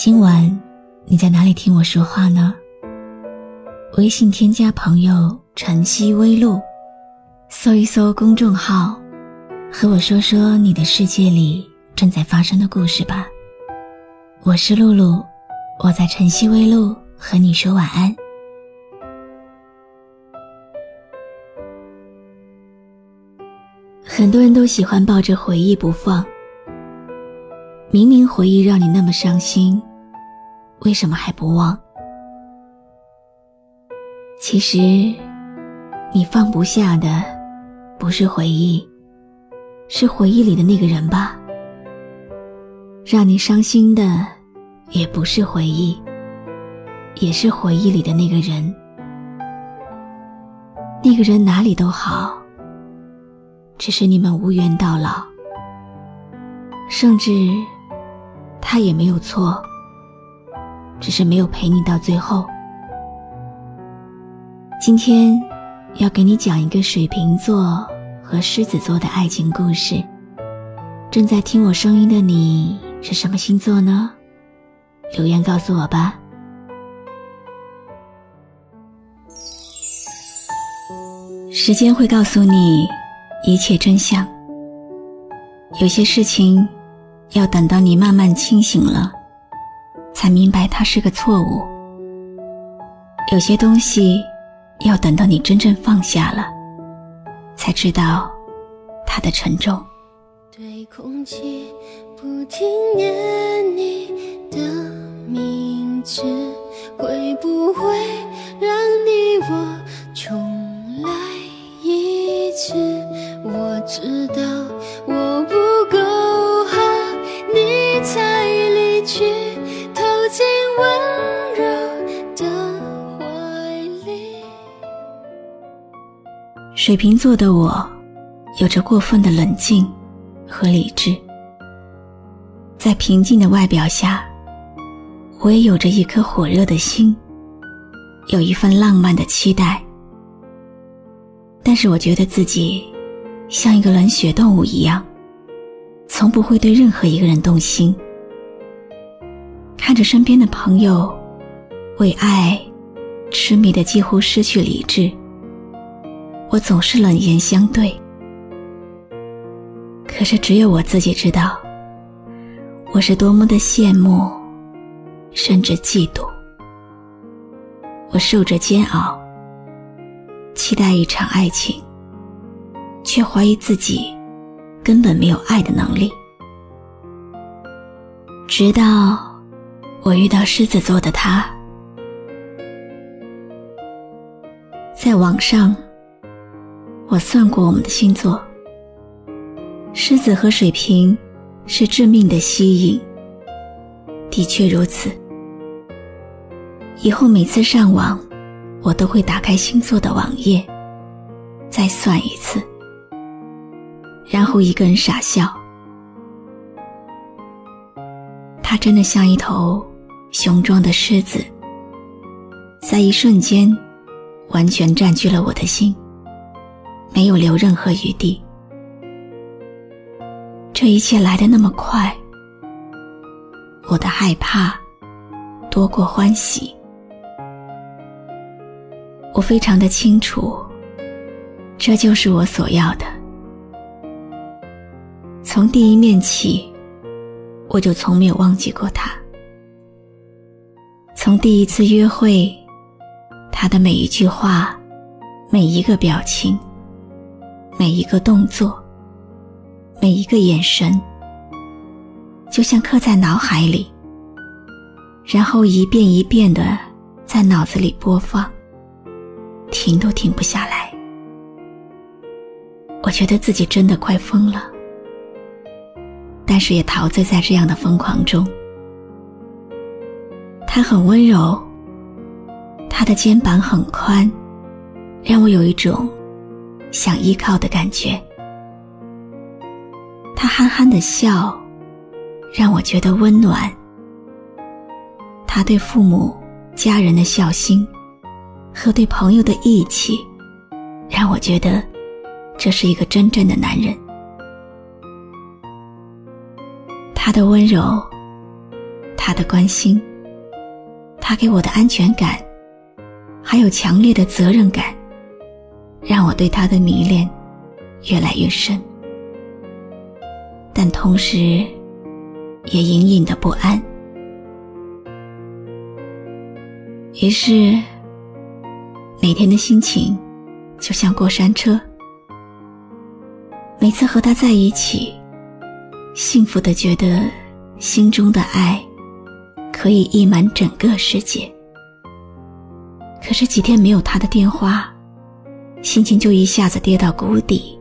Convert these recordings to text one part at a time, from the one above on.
今晚你在哪里听我说话呢？微信添加朋友“晨曦微露”，搜一搜公众号，和我说说你的世界里正在发生的故事吧。我是露露，我在晨曦微露和你说晚安。很多人都喜欢抱着回忆不放，明明回忆让你那么伤心。为什么还不忘？其实，你放不下的不是回忆，是回忆里的那个人吧。让你伤心的也不是回忆，也是回忆里的那个人。那个人哪里都好，只是你们无缘到老，甚至他也没有错。只是没有陪你到最后。今天要给你讲一个水瓶座和狮子座的爱情故事。正在听我声音的你是什么星座呢？留言告诉我吧。时间会告诉你一切真相。有些事情要等到你慢慢清醒了。才明白它是个错误。有些东西，要等到你真正放下了，才知道它的沉重。对空气不停念你的名字，会不会让你我重来一次？我知道水瓶座的我，有着过分的冷静和理智，在平静的外表下，我也有着一颗火热的心，有一份浪漫的期待。但是我觉得自己像一个冷血动物一样，从不会对任何一个人动心。看着身边的朋友为爱痴迷的几乎失去理智，我总是冷言相对。可是只有我自己知道，我是多么的羡慕，甚至嫉妒。我受着煎熬，期待一场爱情，却怀疑自己根本没有爱的能力，直到。我遇到狮子座的他，在网上，我算过我们的星座，狮子和水瓶是致命的吸引。的确如此。以后每次上网，我都会打开星座的网页，再算一次，然后一个人傻笑。他真的像一头雄壮的狮子，在一瞬间完全占据了我的心，没有留任何余地。这一切来的那么快，我的害怕多过欢喜。我非常的清楚，这就是我所要的。从第一面起。我就从没有忘记过他。从第一次约会，他的每一句话、每一个表情、每一个动作、每一个眼神，就像刻在脑海里，然后一遍一遍的在脑子里播放，停都停不下来。我觉得自己真的快疯了。但是也陶醉在这样的疯狂中。他很温柔，他的肩膀很宽，让我有一种想依靠的感觉。他憨憨的笑，让我觉得温暖。他对父母、家人的孝心和对朋友的义气，让我觉得这是一个真正的男人。他的温柔，他的关心，他给我的安全感，还有强烈的责任感，让我对他的迷恋越来越深。但同时，也隐隐的不安。于是，每天的心情就像过山车。每次和他在一起，幸福的觉得心中的爱可以溢满整个世界。可是几天没有他的电话，心情就一下子跌到谷底。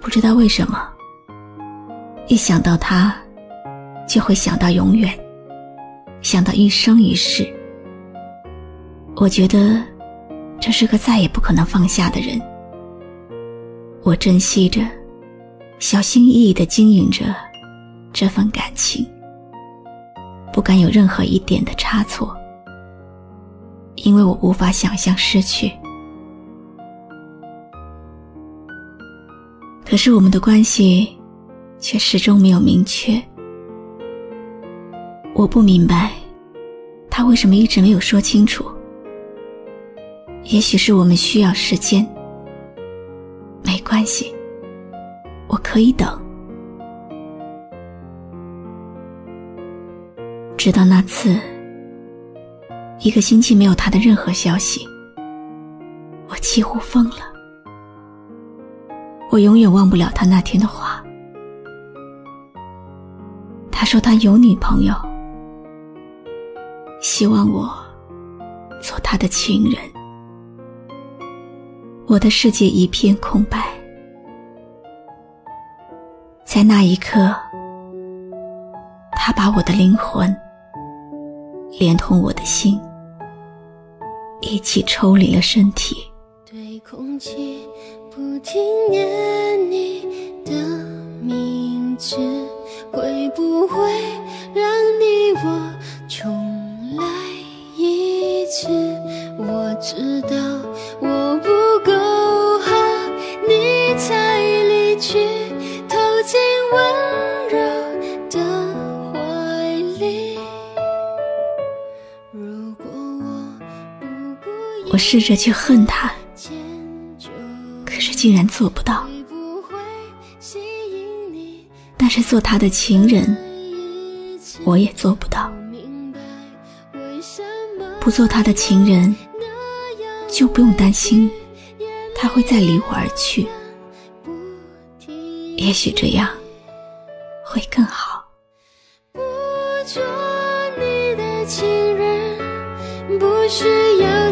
不知道为什么，一想到他，就会想到永远，想到一生一世。我觉得这是个再也不可能放下的人。我珍惜着，小心翼翼的经营着这份感情，不敢有任何一点的差错，因为我无法想象失去。可是我们的关系，却始终没有明确。我不明白，他为什么一直没有说清楚。也许是我们需要时间。没关系，我可以等。直到那次，一个星期没有他的任何消息，我几乎疯了。我永远忘不了他那天的话。他说他有女朋友，希望我做他的情人。我的世界一片空白，在那一刻，他把我的灵魂连同我的心一起抽离了身体。对空气。不停念你的名字，会不会让你我重来一次？我知道我试着去恨他。可是竟然做不到，但是做他的情人，我也做不到。不做他的情人，就不用担心他会再离我而去。也许这样会更好。不做你的情人，不需要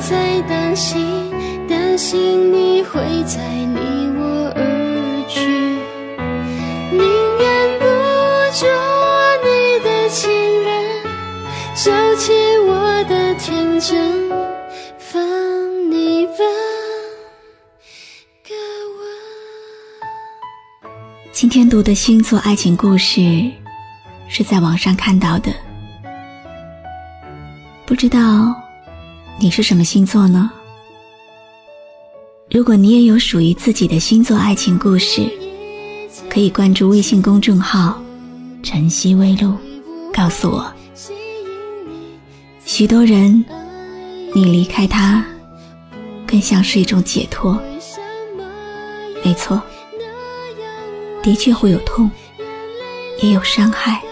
在担心担心你会在离我而去。宁愿不做你的情人收起我的天真分你吧今天读的星座爱情故事是在网上看到的。不知道你是什么星座呢？如果你也有属于自己的星座爱情故事，可以关注微信公众号“晨曦微露”，告诉我。许多人，你离开他，更像是一种解脱。没错。的确会有痛，也有伤害，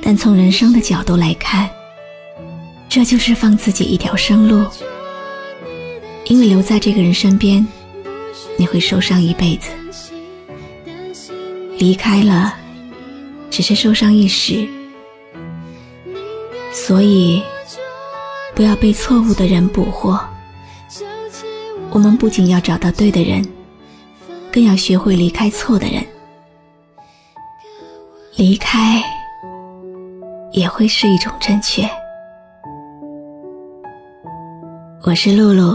但从人生的角度来看，这就是放自己一条生路。因为留在这个人身边，你会受伤一辈子；离开了，只是受伤一时。所以，不要被错误的人捕获。我们不仅要找到对的人。更要学会离开错的人，离开也会是一种正确。我是露露，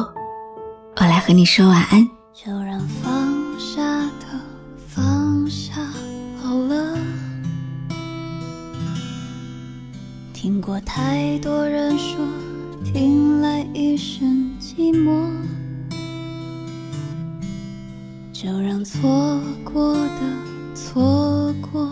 我来和你说晚安。就让放下的放下好了。听过太多人说，听来一身寂寞。就让错过的错过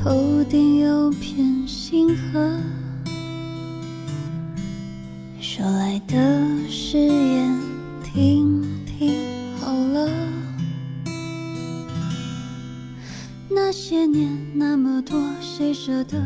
头顶有片星河，说来的誓言，听听好了。那些年那么多，谁舍得？